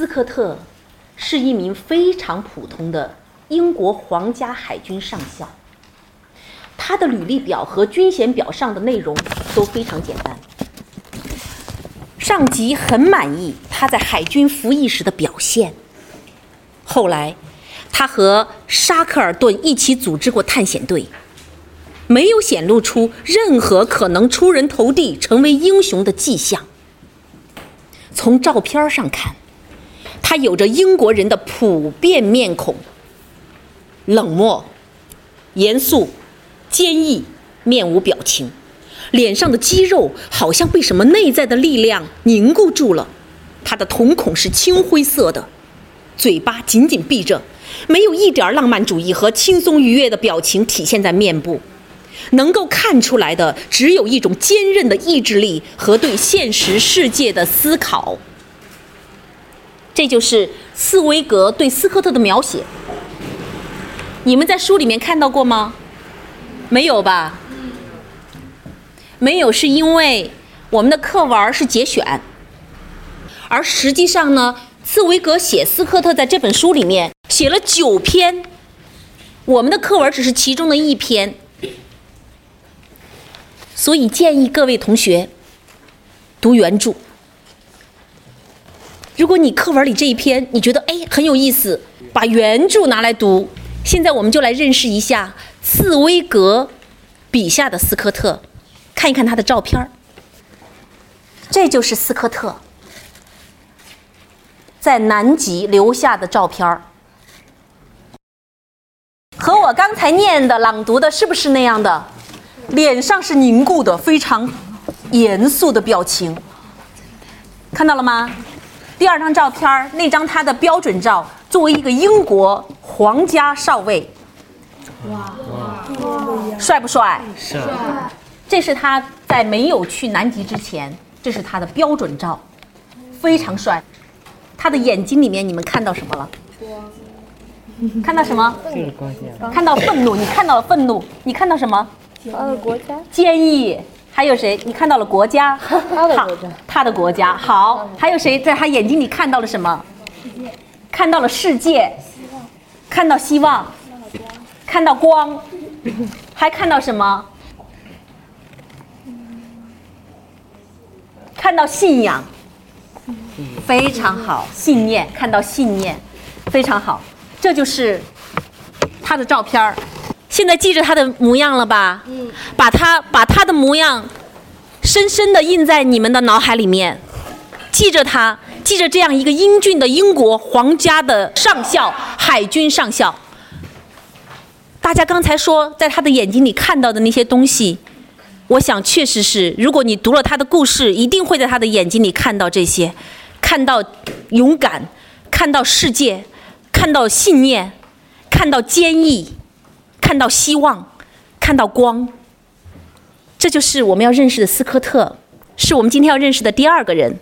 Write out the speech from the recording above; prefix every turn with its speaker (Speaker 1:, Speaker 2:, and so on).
Speaker 1: 斯科特是一名非常普通的英国皇家海军上校。他的履历表和军衔表上的内容都非常简单。上级很满意他在海军服役时的表现。后来，他和沙克尔顿一起组织过探险队，没有显露出任何可能出人头地、成为英雄的迹象。从照片上看，他有着英国人的普遍面孔：冷漠、严肃。坚毅，面无表情，脸上的肌肉好像被什么内在的力量凝固住了。他的瞳孔是青灰色的，嘴巴紧紧闭着，没有一点浪漫主义和轻松愉悦的表情体现在面部。能够看出来的只有一种坚韧的意志力和对现实世界的思考。这就是茨威格对斯科特的描写。你们在书里面看到过吗？没有吧？没有，是因为我们的课文是节选，而实际上呢，茨威格写斯科特在这本书里面写了九篇，我们的课文只是其中的一篇，所以建议各位同学读原著。如果你课文里这一篇你觉得哎很有意思，把原著拿来读。现在我们就来认识一下。茨威格笔下的斯科特，看一看他的照片这就是斯科特在南极留下的照片和我刚才念的、朗读的是不是那样的？脸上是凝固的、非常严肃的表情，看到了吗？第二张照片那张他的标准照，作为一个英国皇家少尉。哇哇，帅不帅？帅。这是他在没有去南极之前，这是他的标准照，非常帅。他的眼睛里面，你们看到什么了？看到什么？看到愤怒。你看到了愤怒。你看到什么？
Speaker 2: 他的国家。
Speaker 1: 坚毅。还有谁？你看到了国家。
Speaker 2: 他的国家。
Speaker 1: 他的国家。好。还有谁在他眼睛里看到了什么？看到了世界。看到希望。看到光，还看到什么？看到信仰，非常好，信念，看到信念，非常好，这就是他的照片儿。现在记着他的模样了吧？嗯。把他把他的模样深深的印在你们的脑海里面，记着他，记着这样一个英俊的英国皇家的上校，海军上校。大家刚才说，在他的眼睛里看到的那些东西，我想确实是。如果你读了他的故事，一定会在他的眼睛里看到这些，看到勇敢，看到世界，看到信念，看到坚毅，看到希望，看到光。这就是我们要认识的斯科特，是我们今天要认识的第二个人。